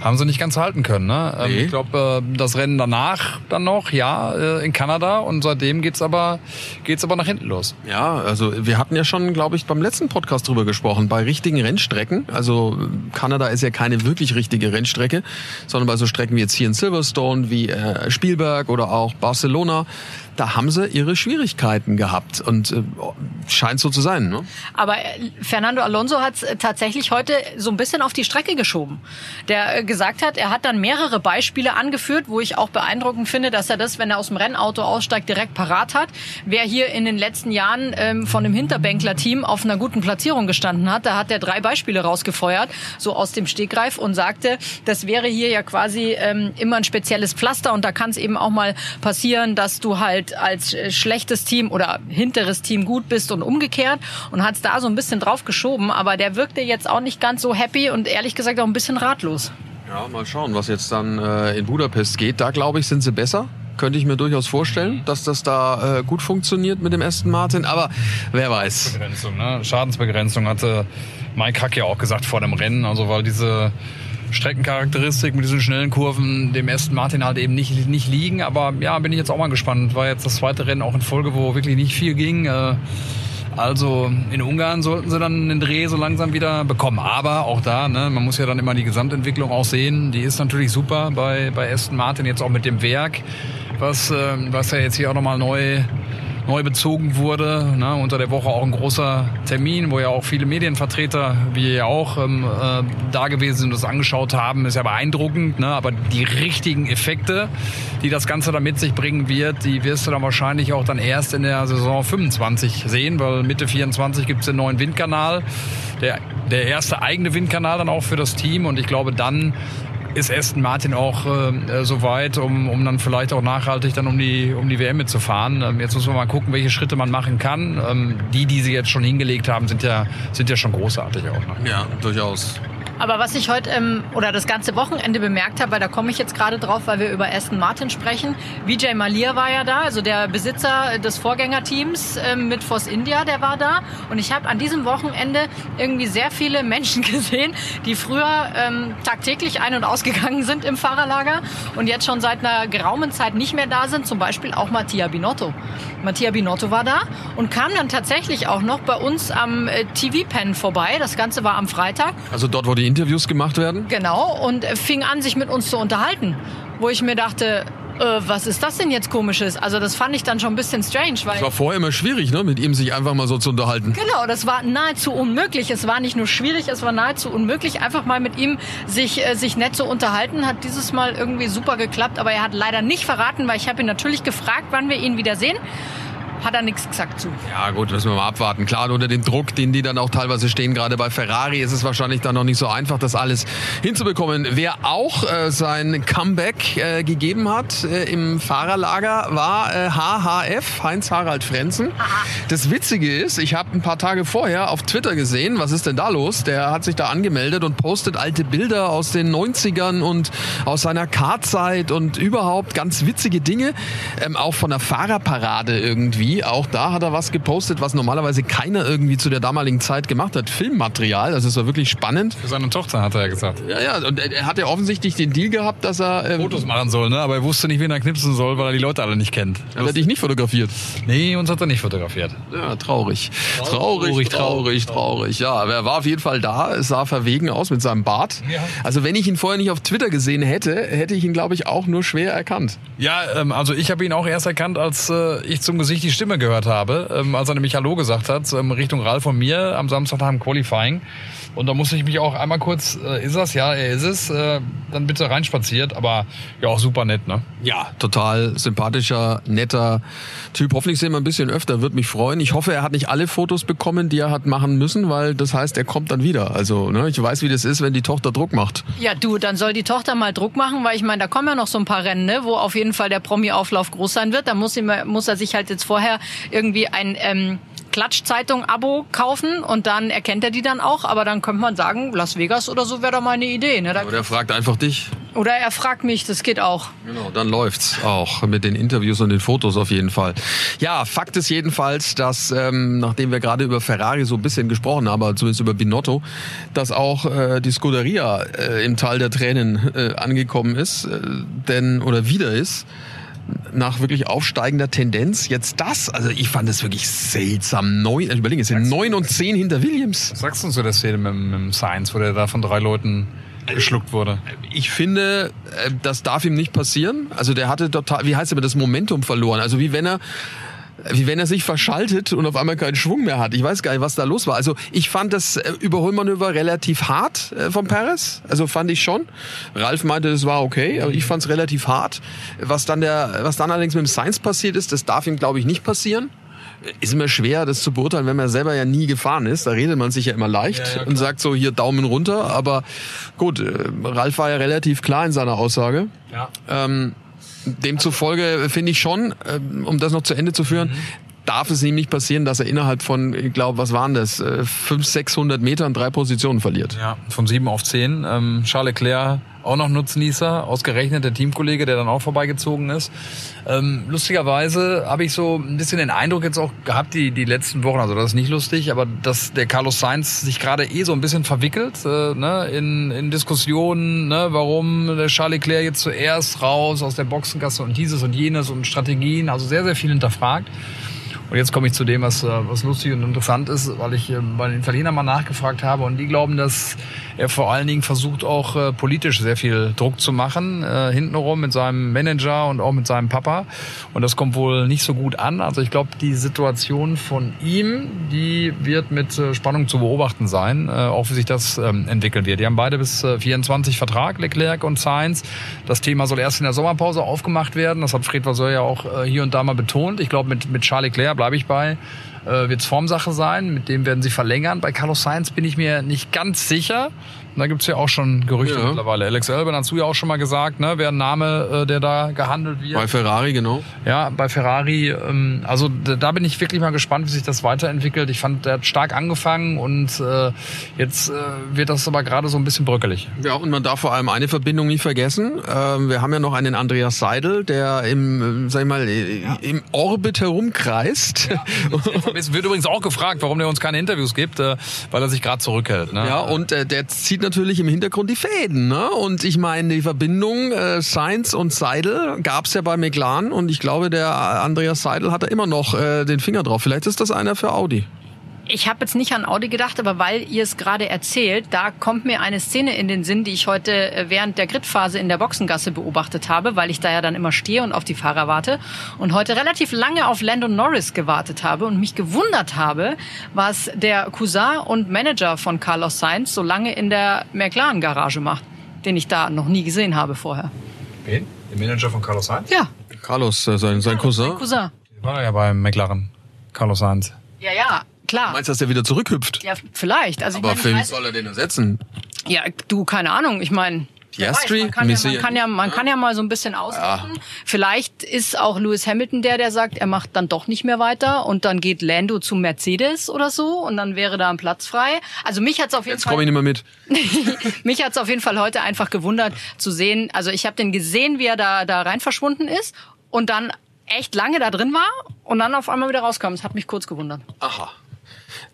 haben sie nicht ganz halten können. Ne? Ähm, nee. Ich glaube, äh, das Rennen danach dann noch, ja, äh, in Kanada. Und seitdem geht's aber, geht's aber nach hinten los. Ja, also wir hatten ja schon, glaube ich, beim letzten Podcast drüber gesprochen. Bei richtigen Rennstrecken, also Kanada ist ja keine wirklich richtige Rennstrecke, sondern bei so Strecken wie jetzt hier in Silverstone, wie äh, Spielberg oder auch Barcelona, da haben sie ihre Schwierigkeiten gehabt und äh, scheint so zu sein. Ne? Aber äh, Fernando Alonso hat es tatsächlich heute so ein bisschen auf die Strecke geschoben. Der äh, gesagt hat, er hat dann mehrere Beispiele angeführt, wo ich auch beeindruckend finde, dass er das, wenn er aus dem Rennauto aussteigt, direkt parat hat. Wer hier in den letzten Jahren ähm, von dem Hinterbänkler-Team auf einer guten Platzierung gestanden hat, da hat er drei Beispiele rausgefeuert, so aus dem Stegreif und sagte, das wäre hier ja quasi ähm, immer ein spezielles Pflaster und da kann es eben auch mal passieren, dass du halt halt als äh, schlechtes Team oder hinteres Team gut bist und umgekehrt und hat es da so ein bisschen drauf geschoben. Aber der wirkte jetzt auch nicht ganz so happy und ehrlich gesagt auch ein bisschen ratlos. Ja, mal schauen, was jetzt dann äh, in Budapest geht. Da glaube ich, sind sie besser könnte ich mir durchaus vorstellen, dass das da äh, gut funktioniert mit dem Aston Martin, aber wer weiß. Begrenzung, ne? Schadensbegrenzung hatte Mike Hack ja auch gesagt vor dem Rennen, also weil diese Streckencharakteristik mit diesen schnellen Kurven dem Aston Martin halt eben nicht, nicht liegen. Aber ja, bin ich jetzt auch mal gespannt. War jetzt das zweite Rennen auch in Folge, wo wirklich nicht viel ging. Äh, also in Ungarn sollten sie dann den Dreh so langsam wieder bekommen. Aber auch da, ne, man muss ja dann immer die Gesamtentwicklung auch sehen. Die ist natürlich super bei, bei Aston Martin, jetzt auch mit dem Werk, was, äh, was ja jetzt hier auch nochmal neu neu bezogen wurde. Ne, unter der Woche auch ein großer Termin, wo ja auch viele Medienvertreter, wie ja auch, ähm, äh, da gewesen sind und das angeschaut haben. Ist ja beeindruckend. Ne, aber die richtigen Effekte, die das Ganze dann mit sich bringen wird, die wirst du dann wahrscheinlich auch dann erst in der Saison 25 sehen, weil Mitte 24 gibt es den neuen Windkanal. Der, der erste eigene Windkanal dann auch für das Team. Und ich glaube, dann ist Aston Martin auch äh, so weit, um, um dann vielleicht auch nachhaltig dann um die, um die WM mitzufahren. Ähm, jetzt muss man mal gucken, welche Schritte man machen kann. Ähm, die, die sie jetzt schon hingelegt haben, sind ja, sind ja schon großartig auch. Ne? Ja, durchaus. Aber was ich heute ähm, oder das ganze Wochenende bemerkt habe, weil da komme ich jetzt gerade drauf, weil wir über Aston Martin sprechen. Vijay Malia war ja da, also der Besitzer des Vorgängerteams ähm, mit Force India, der war da. Und ich habe an diesem Wochenende irgendwie sehr viele [laughs] Menschen gesehen, die früher ähm, tagtäglich ein- und ausgegangen sind im Fahrerlager und jetzt schon seit einer geraumen Zeit nicht mehr da sind. Zum Beispiel auch Mattia Binotto. Mattia Binotto war da und kam dann tatsächlich auch noch bei uns am äh, TV-Pen vorbei. Das Ganze war am Freitag. Also dort, wo die Interviews gemacht werden? Genau, und fing an, sich mit uns zu unterhalten. Wo ich mir dachte, äh, was ist das denn jetzt komisches? Also das fand ich dann schon ein bisschen strange, weil... Es war vorher immer schwierig, ne, mit ihm sich einfach mal so zu unterhalten. Genau, das war nahezu unmöglich. Es war nicht nur schwierig, es war nahezu unmöglich, einfach mal mit ihm sich, äh, sich nett zu unterhalten. Hat dieses Mal irgendwie super geklappt, aber er hat leider nicht verraten, weil ich habe ihn natürlich gefragt, wann wir ihn wieder sehen hat er nichts gesagt zu. Ja gut, müssen wir mal abwarten. Klar, unter dem Druck, den die dann auch teilweise stehen, gerade bei Ferrari, ist es wahrscheinlich dann noch nicht so einfach, das alles hinzubekommen. Wer auch äh, sein Comeback äh, gegeben hat äh, im Fahrerlager, war HHF, äh, Heinz-Harald Frenzen. Das Witzige ist, ich habe ein paar Tage vorher auf Twitter gesehen, was ist denn da los? Der hat sich da angemeldet und postet alte Bilder aus den 90ern und aus seiner Kartzeit und überhaupt ganz witzige Dinge, ähm, auch von der Fahrerparade irgendwie auch da hat er was gepostet, was normalerweise keiner irgendwie zu der damaligen Zeit gemacht hat. Filmmaterial, also es war wirklich spannend. Für seine Tochter hat er ja gesagt. Ja, ja, und er hat ja offensichtlich den Deal gehabt, dass er... Ähm, Fotos machen soll, ne? aber er wusste nicht, wen er knipsen soll, weil er die Leute alle nicht kennt. Hat er dich nicht fotografiert? Nee, uns hat er nicht fotografiert. Ja, traurig. Traurig, traurig, traurig, traurig. Ja, aber er war auf jeden Fall da, es sah verwegen aus mit seinem Bart. Ja. Also wenn ich ihn vorher nicht auf Twitter gesehen hätte, hätte ich ihn, glaube ich, auch nur schwer erkannt. Ja, ähm, also ich habe ihn auch erst erkannt, als äh, ich zum Gesicht die Stimme Stimme gehört habe, ähm, als er nämlich Hallo gesagt hat, ähm, Richtung Ralf von mir am Samstag nach dem Qualifying. Und da musste ich mich auch einmal kurz, äh, ist das? Ja, er ist es. Äh, dann bitte reinspaziert, aber ja, auch super nett, ne? Ja, total sympathischer, netter Typ. Hoffentlich sehen wir ein bisschen öfter, würde mich freuen. Ich hoffe, er hat nicht alle Fotos bekommen, die er hat machen müssen, weil das heißt, er kommt dann wieder. Also, ne, ich weiß, wie das ist, wenn die Tochter Druck macht. Ja, du, dann soll die Tochter mal Druck machen, weil ich meine, da kommen ja noch so ein paar Rennen, ne, wo auf jeden Fall der Promi-Auflauf groß sein wird. Da muss, ihm, muss er sich halt jetzt vorher irgendwie ein ähm, Klatschzeitung-Abo kaufen und dann erkennt er die dann auch. Aber dann könnte man sagen, Las Vegas oder so wäre doch mal eine Idee. Ne? Da Oder er fragt einfach dich. oder er fragt mich, das geht auch. Genau, dann läuft's auch mit den Interviews und den Fotos auf jeden Fall. Ja, Fakt ist jedenfalls, dass ähm, nachdem wir gerade über Ferrari so ein bisschen gesprochen haben, aber zumindest über Binotto, dass auch äh, die Scuderia äh, im Tal der Tränen äh, angekommen ist, äh, denn oder wieder ist nach wirklich aufsteigender Tendenz. Jetzt das, also ich fand das wirklich seltsam. Neun, also überlegen, es sind neun und zehn hinter Williams. Was sagst du zu der Szene mit, mit dem Science, wo der da von drei Leuten geschluckt wurde? Ich finde, äh, das darf ihm nicht passieren. Also der hatte total, wie heißt aber das Momentum verloren. Also wie wenn er wie wenn er sich verschaltet und auf einmal keinen Schwung mehr hat. Ich weiß gar nicht, was da los war. Also ich fand das äh, Überholmanöver relativ hart äh, von Perez. Also fand ich schon. Ralf meinte, es war okay, aber ich fand es relativ hart. Was dann der, was dann allerdings mit dem Sainz passiert ist, das darf ihm, glaube ich, nicht passieren. Ist immer schwer, das zu beurteilen, wenn man selber ja nie gefahren ist. Da redet man sich ja immer leicht Ja, ja, und sagt so hier Daumen runter. Aber gut, äh, Ralf war ja relativ klar in seiner Aussage. Ja. Ähm, demzufolge finde ich schon, ähm, um das noch zu Ende zu führen, darf es ihm nicht passieren, dass er innerhalb von, ich glaube, was waren das, äh, 500, 600 Metern drei Positionen verliert. Ja, von sieben auf zehn. Ähm, Charles Leclerc auch noch Nutznießer, ausgerechnet der Teamkollege, der dann auch vorbeigezogen ist. Ähm, lustigerweise habe ich so ein bisschen den Eindruck jetzt auch gehabt, die, die letzten Wochen, also das ist nicht lustig, aber dass der Carlos Sainz sich gerade eh so ein bisschen verwickelt äh, ne, in, in Diskussionen, ne, warum der Charles Leclerc jetzt zuerst raus aus der Boxengasse und dieses und jenes und Strategien, also sehr, sehr viel hinterfragt. Und jetzt komme ich zu dem, was, äh, was lustig und interessant ist, weil ich äh, bei den Italienern mal nachgefragt habe und die glauben, dass er vor allen Dingen versucht auch äh, politisch sehr viel Druck zu machen, äh, hintenrum mit seinem Manager und auch mit seinem Papa. Und das kommt wohl nicht so gut an. Also ich glaube, die Situation von ihm, die wird mit äh, Spannung zu beobachten sein, äh, auch wie sich das ähm, entwickeln wird. Die haben beide bis äh, 24 Vertrag, Leclerc und Sainz. Das Thema soll erst in der Sommerpause aufgemacht werden. Das hat Fred Vasseur ja auch äh, hier und da mal betont. Ich glaube, mit, mit Charles Leclerc bleibe ich bei äh, wird es Formsache sein. Mit dem werden sie verlängern. Bei Carlos Sainz bin ich mir nicht ganz sicher. Da gibt's ja auch schon Gerüchte Ja. mittlerweile. Alex Albon hast du ja auch schon mal gesagt, ne, wäre ein Name, äh, der da gehandelt wird. Bei Ferrari, genau. Ja, bei Ferrari, ähm, also da bin ich wirklich mal gespannt, wie sich das weiterentwickelt. Ich fand, der hat stark angefangen und äh, jetzt äh, wird das aber gerade so ein bisschen bröckelig. Ja, und man darf vor allem eine Verbindung nie vergessen. Ähm, wir haben ja noch einen Andreas Seidel, der im, sag ich mal, äh, im Orbit herumkreist. Es [laughs] wird übrigens auch gefragt, warum der uns keine Interviews gibt, weil er sich gerade zurückhält. Ne? Ja, und der zieht natürlich im Hintergrund die Fäden. Ne? Und ich meine, die Verbindung äh, Sainz und Seidel gab's ja bei McLaren und ich glaube, der Andreas Seidel hat da immer noch äh, den Finger drauf. Vielleicht ist das einer für Audi. Ich habe jetzt nicht an Audi gedacht, aber weil ihr es gerade erzählt, da kommt mir eine Szene in den Sinn, die ich heute äh, während der Gridphase in der Boxengasse beobachtet habe, weil ich da ja dann immer stehe und auf die Fahrer warte und heute relativ lange auf Landon Norris gewartet habe und mich gewundert habe, was der Cousin und Manager von Carlos Sainz so lange in der McLaren-Garage macht, den ich da noch nie gesehen habe vorher. Wen? Der Manager von Carlos Sainz? Ja, Carlos, äh, sein, sein Cousin. Cousin. War ja beim McLaren. Carlos Sainz. Ja, ja, klar. Meinst du, dass der wieder zurückhüpft? Ja, vielleicht. Also Aber ich soll er den ersetzen? Ja, du, keine Ahnung. Ich meine, Piastri? man, kann ja, man kann ja, man kann ja mal so ein bisschen ausloten. Vielleicht ist auch Lewis Hamilton der, der sagt, er macht dann doch nicht mehr weiter und dann geht Lando zu Mercedes oder so und dann wäre da ein Platz frei. Also mich hat's auf jeden Jetzt komme ich Fall, nicht mehr mit. [laughs] mich hat's auf jeden Fall heute einfach gewundert zu sehen. Also ich habe den gesehen, wie er da da rein verschwunden ist und dann echt lange da drin war und dann auf einmal wieder rauskam. Das hat mich kurz gewundert. Aha.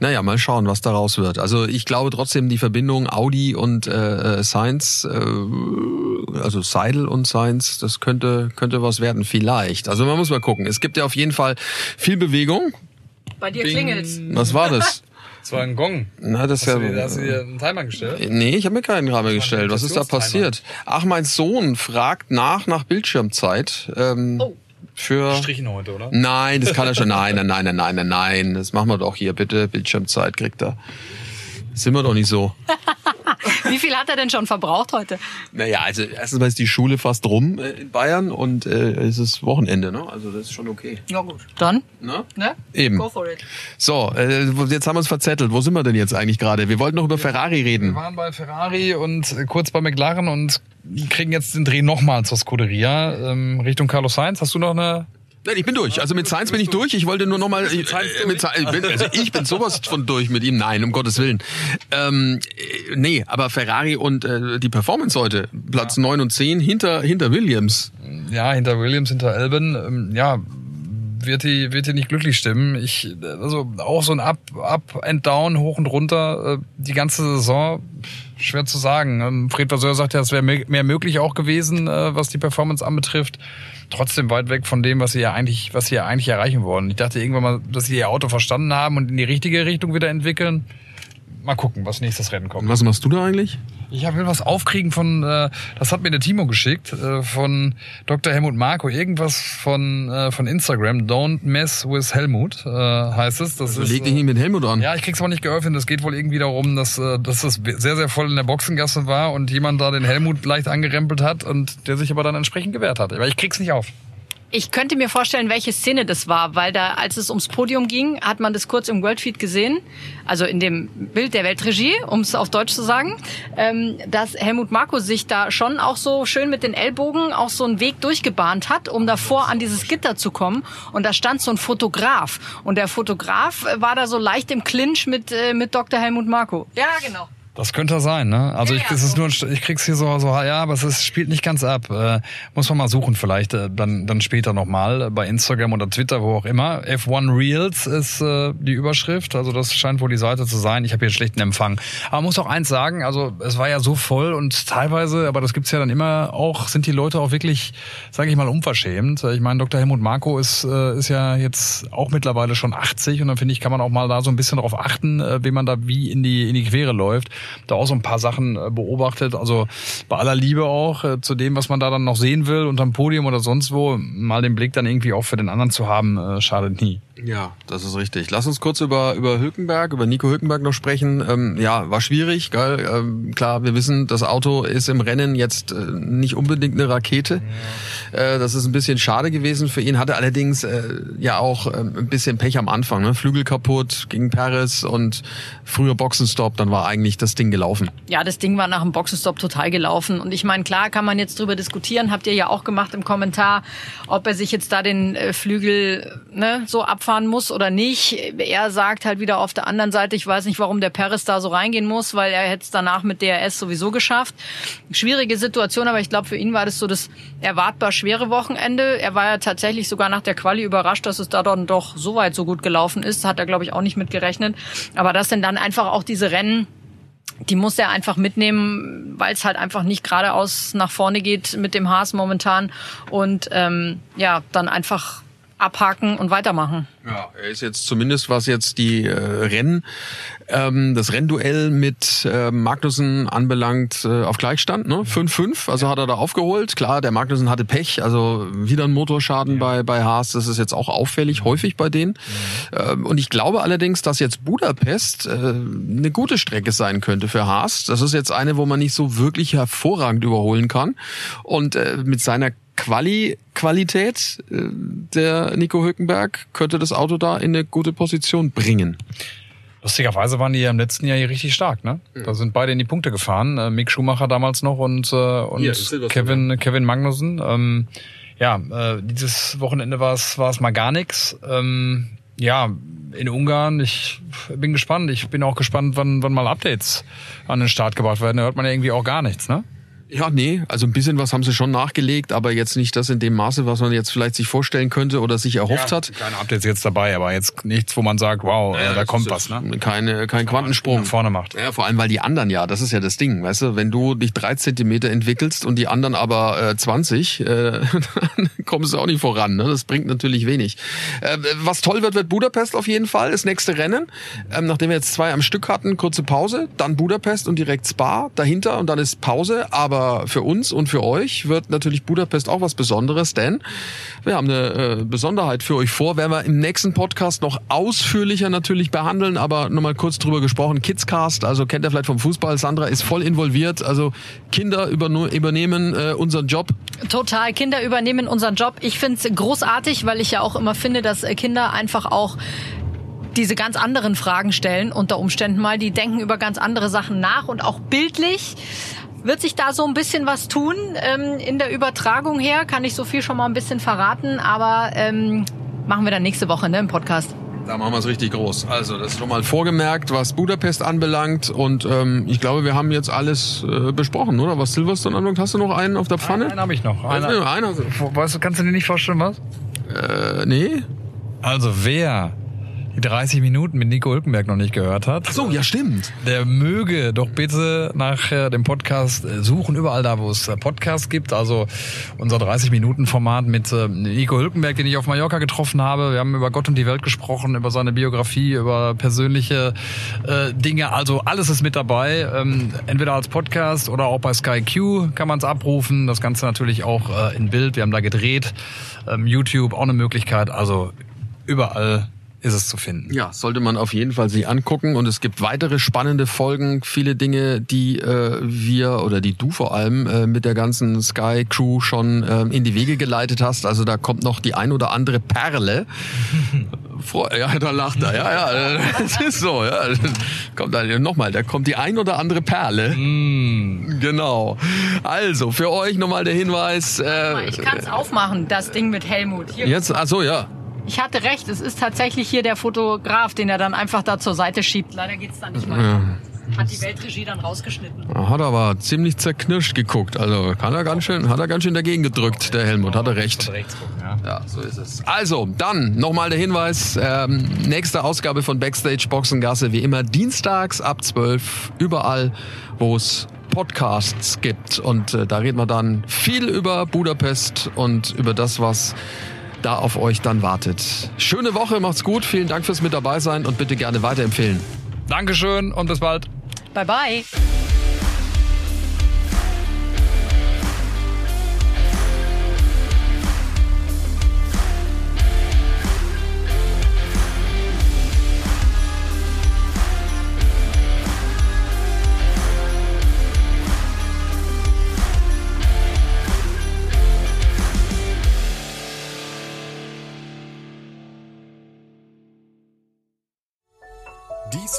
Naja, mal schauen, was daraus wird. Also ich glaube trotzdem, die Verbindung Audi und äh, äh, Sainz, äh, also Seidel und Sainz, das könnte, könnte was werden, vielleicht. Also man muss mal gucken. Es gibt ja auf jeden Fall viel Bewegung. Bei dir klingelt's. Was war das? [laughs] Das war ein Gong. Na, das ist Hast ja, du dir, hast du dir einen Timer gestellt? Nee, ich habe mir keinen Rahmen gestellt. Was ist da passiert? Ach, mein Sohn fragt nach nach Bildschirmzeit. Ähm, Oh. Für. Strichen heute, oder? Nein, das kann er schon. Nein, nein, nein, nein, nein, nein, nein. Das machen wir doch hier, bitte. Bildschirmzeit kriegt er. Sind wir doch nicht so. [laughs] Wie viel hat er denn schon verbraucht heute? Naja, also erstens mal ist die Schule fast rum äh, in Bayern und äh, es ist Wochenende, ne? Also das ist schon okay. Ja gut. Dann, Ne? ne? Eben. Go for it. So, äh, jetzt haben wir uns verzettelt. Wo sind wir denn jetzt eigentlich gerade? Wir wollten noch über Ferrari Wir reden. waren bei Ferrari und äh, kurz bei McLaren und kriegen jetzt den Dreh nochmal zur Scuderia ähm, Richtung Carlos Sainz. Hast du noch eine Nein, ich bin durch. Also mit Science bin ich durch. Ich wollte nur noch mal. mit äh, mit ich bin, also ich bin sowas von durch mit ihm. Nein, um Gottes Willen. Ähm, äh, nee, aber Ferrari und äh, die Performance heute Platz neun und zehn hinter hinter Williams. ja, hinter Williams, hinter Albon, ähm, ja, wird die, wird die nicht glücklich stimmen. Ich, also auch so ein Up, Up and Down, hoch und runter, äh, die ganze Saison, schwer zu sagen. Ähm, Fred Vasseur sagt ja, es wäre mehr möglich auch gewesen, äh, was die Performance anbetrifft. Trotzdem weit weg von dem, was sie ja eigentlich, was sie ja eigentlich erreichen wollen. Ich dachte irgendwann mal, dass sie ihr Auto verstanden haben und in die richtige Richtung wieder entwickeln. Mal gucken, was nächstes Rennen kommt. Und was machst du da eigentlich? Ich will was aufkriegen von, äh, das hat mir der Timo geschickt, äh, von Dr. Helmut Marko, irgendwas von, äh, von Instagram, Don't Mess with Helmut, äh, heißt es. Das Also ist, leg dich äh, nicht mit Helmut an. ja, ich krieg's aber nicht geöffnet. Es geht wohl irgendwie darum, dass, äh, dass es sehr, sehr voll in der Boxengasse war und jemand da den Helmut leicht angerempelt hat und der sich aber dann entsprechend gewehrt hat. Aber ich krieg's nicht auf. Ich könnte mir vorstellen, welche Szene das war, weil da, als es ums Podium ging, hat man das kurz im Worldfeed gesehen, also in dem Bild der Weltregie, um es auf Deutsch zu sagen, ähm, dass Helmut Marko sich da schon auch so schön mit den Ellbogen auch so einen Weg durchgebahnt hat, um davor an dieses Gitter zu kommen. Und da stand so ein Fotograf. Und der Fotograf war da so leicht im Clinch mit, äh, mit Dr. Helmut Marko. Ja, genau. Das könnte sein, ne? Also Ja, ich, es ist nur, ich krieg's hier so, so, ja, aber es ist, spielt nicht ganz ab. Äh, muss man mal suchen vielleicht, äh, dann, dann später nochmal äh, bei Instagram oder Twitter, wo auch immer. F1 Reels ist äh, die Überschrift, also das scheint wohl die Seite zu sein. Ich habe hier schlechten Empfang. Aber man muss auch eins sagen, also es war ja so voll und teilweise, aber das gibt's ja dann immer auch, sind die Leute auch wirklich, sage ich mal, unverschämt. Ich meine, Dr. Helmut Marko ist, äh, ist ja jetzt auch mittlerweile schon 80 und dann finde ich, kann man auch mal da so ein bisschen darauf achten, äh, wie man da wie in die, in die Quere läuft da auch so ein paar Sachen äh, beobachtet. Also bei aller Liebe auch äh, zu dem, was man da dann noch sehen will, unterm Podium oder sonst wo, mal den Blick dann irgendwie auch für den anderen zu haben, äh, schadet nie. Ja, das ist richtig. Lass uns kurz über, über Hülkenberg, über Nico Hülkenberg noch sprechen. Ähm, ja, war schwierig, geil. Ähm, klar, wir wissen, das Auto ist im Rennen jetzt äh, nicht unbedingt eine Rakete. Äh, das ist ein bisschen schade gewesen für ihn. Hatte allerdings äh, ja auch ähm, ein bisschen Pech am Anfang. Ne? Flügel kaputt gegen Perez und früher Boxenstopp, dann war eigentlich das Ding gelaufen. Ja, das Ding war nach dem Boxenstopp total gelaufen. Und ich meine, klar kann man jetzt drüber diskutieren, habt ihr ja auch gemacht im Kommentar, ob er sich jetzt da den äh, Flügel ne, so abfahren muss oder nicht. Er sagt halt wieder auf der anderen Seite, ich weiß nicht, warum der Paris da so reingehen muss, weil er hätte es danach mit DRS sowieso geschafft. Schwierige Situation, aber ich glaube, für ihn war das so das erwartbar schwere Wochenende. Er war ja tatsächlich sogar nach der Quali überrascht, dass es da dann doch so weit so gut gelaufen ist. Hat er, glaube ich, auch nicht mit gerechnet. Aber das sind dann einfach auch diese Rennen, die muss er einfach mitnehmen, weil es halt einfach nicht geradeaus nach vorne geht mit dem Haas momentan. Und ähm, ja, dann einfach abhaken und weitermachen. Ja, er ist jetzt zumindest, was jetzt die äh, Rennen, ähm, das Rennduell mit äh, Magnussen anbelangt, äh, auf Gleichstand, ne? 5-5, also hat er da aufgeholt. Klar, der Magnussen hatte Pech, also wieder ein Motorschaden bei, bei Haas, das ist jetzt auch auffällig, häufig bei denen. Ähm, und ich glaube allerdings, dass jetzt Budapest äh, eine gute Strecke sein könnte für Haas. Das ist jetzt eine, wo man nicht so wirklich hervorragend überholen kann. Und äh, mit seiner Quali-Qualität äh, der Nico Hülkenberg könnte das Auto da in eine gute Position bringen. Lustigerweise waren die ja im letzten Jahr hier richtig stark, ne? Da sind beide in die Punkte gefahren. Äh, Mick Schumacher damals noch und, äh, und Silverstone, Kevin, Kevin Magnussen. Ähm, ja, äh, dieses Wochenende war es war es mal gar nichts. Ähm, ja, in Ungarn, ich bin gespannt. Ich bin auch gespannt, wann, wann mal Updates an den Start gebracht werden. Da hört man ja irgendwie auch gar nichts, ne? Ja, nee, also ein bisschen was haben sie schon nachgelegt, aber jetzt nicht das in dem Maße, was man jetzt vielleicht sich vorstellen könnte oder sich erhofft hat. Keine Updates jetzt dabei, aber jetzt nichts, wo man sagt, wow, äh, da kommt was, ne? Keine, kein Quantensprung. Vorne macht. Ja, vor allem, weil die anderen ja, das ist ja das Ding, weißt du, wenn du dich drei Zentimeter entwickelst und die anderen aber äh, 20, äh, [laughs] dann kommst du auch nicht voran. Ne? Das bringt natürlich wenig. Äh, was toll wird, wird Budapest auf jeden Fall, das nächste Rennen. Ähm, nachdem wir jetzt zwei am Stück hatten, kurze Pause, dann Budapest und direkt Spa dahinter und dann ist Pause. Aber aber für uns und für euch wird natürlich Budapest auch was Besonderes, denn wir haben eine äh, Besonderheit für euch vor. Werden wir im nächsten Podcast noch ausführlicher natürlich behandeln, aber nochmal kurz drüber gesprochen. Kidscast, also kennt ihr vielleicht vom Fußball. Sandra ist voll involviert. Also Kinder übernehmen äh, unseren Job. Total. Kinder übernehmen unseren Job. Ich finde es großartig, weil ich ja auch immer finde, dass Kinder einfach auch diese ganz anderen Fragen stellen unter Umständen mal. Die denken über ganz andere Sachen nach und auch bildlich. Wird sich da so ein bisschen was tun ähm, in der Übertragung her? Kann ich so viel schon mal ein bisschen verraten, aber ähm, machen wir dann nächste Woche ne, im Podcast. Da machen wir es richtig groß. Also das ist schon mal vorgemerkt, was Budapest anbelangt. Und ähm, ich glaube, wir haben jetzt alles äh, besprochen, oder? Was Silverstone anbelangt. Hast du noch einen auf der Pfanne? Einen habe ich noch. Einer. Einer. einer. Weißt du, kannst du dir nicht vorstellen, was? Äh, nee. Also wer die 30 Minuten mit Nico Hülkenberg noch nicht gehört hat, Ach so, ja stimmt. der möge doch bitte nach äh, dem Podcast äh, suchen, überall da, wo es äh, Podcasts gibt. Also unser 30-Minuten-Format mit äh, Nico Hülkenberg, den ich auf Mallorca getroffen habe. Wir haben über Gott und die Welt gesprochen, über seine Biografie, über persönliche Dinge. Also alles ist mit dabei. Ähm, entweder als Podcast oder auch bei Sky Q kann man es abrufen. Das Ganze natürlich auch in Bild. Wir haben da gedreht. Ähm, YouTube auch eine Möglichkeit. Also überall ist es zu finden. Ja, sollte man auf jeden Fall sich angucken. Und es gibt weitere spannende Folgen, viele Dinge, die äh, wir oder die du vor allem äh, mit der ganzen Sky Crew schon äh, in die Wege geleitet hast. Also da kommt noch die ein oder andere Perle. [laughs] Ja, da lacht er. Ja, ja, [laughs] das ist so. Ja. Kommt da nochmal, da kommt die ein oder andere Perle. Genau. Also für euch nochmal der Hinweis. Äh, Ich kann es aufmachen, das Ding mit Helmut. Hier. jetzt, ach so, ja. Ich hatte recht, es ist tatsächlich hier der Fotograf, den er dann einfach da zur Seite schiebt. Leider geht's dann nicht weiter. Hat die Weltregie dann rausgeschnitten. Hat aber ziemlich zerknirscht geguckt. Also kann er ganz schön, hat er ganz schön dagegen gedrückt, der Helmut. Hat er recht. Ja. Ja, so ist es. Also, dann nochmal der Hinweis. Ähm, nächste Ausgabe von Backstage Boxengasse, wie immer dienstags ab 12, überall, wo es Podcasts gibt. Und äh, da reden wir dann viel über Budapest und über das, was da auf euch dann wartet. Schöne Woche, macht's gut. Vielen Dank fürs mit dabei sein und bitte gerne weiterempfehlen. Dankeschön und bis bald. Bye bye.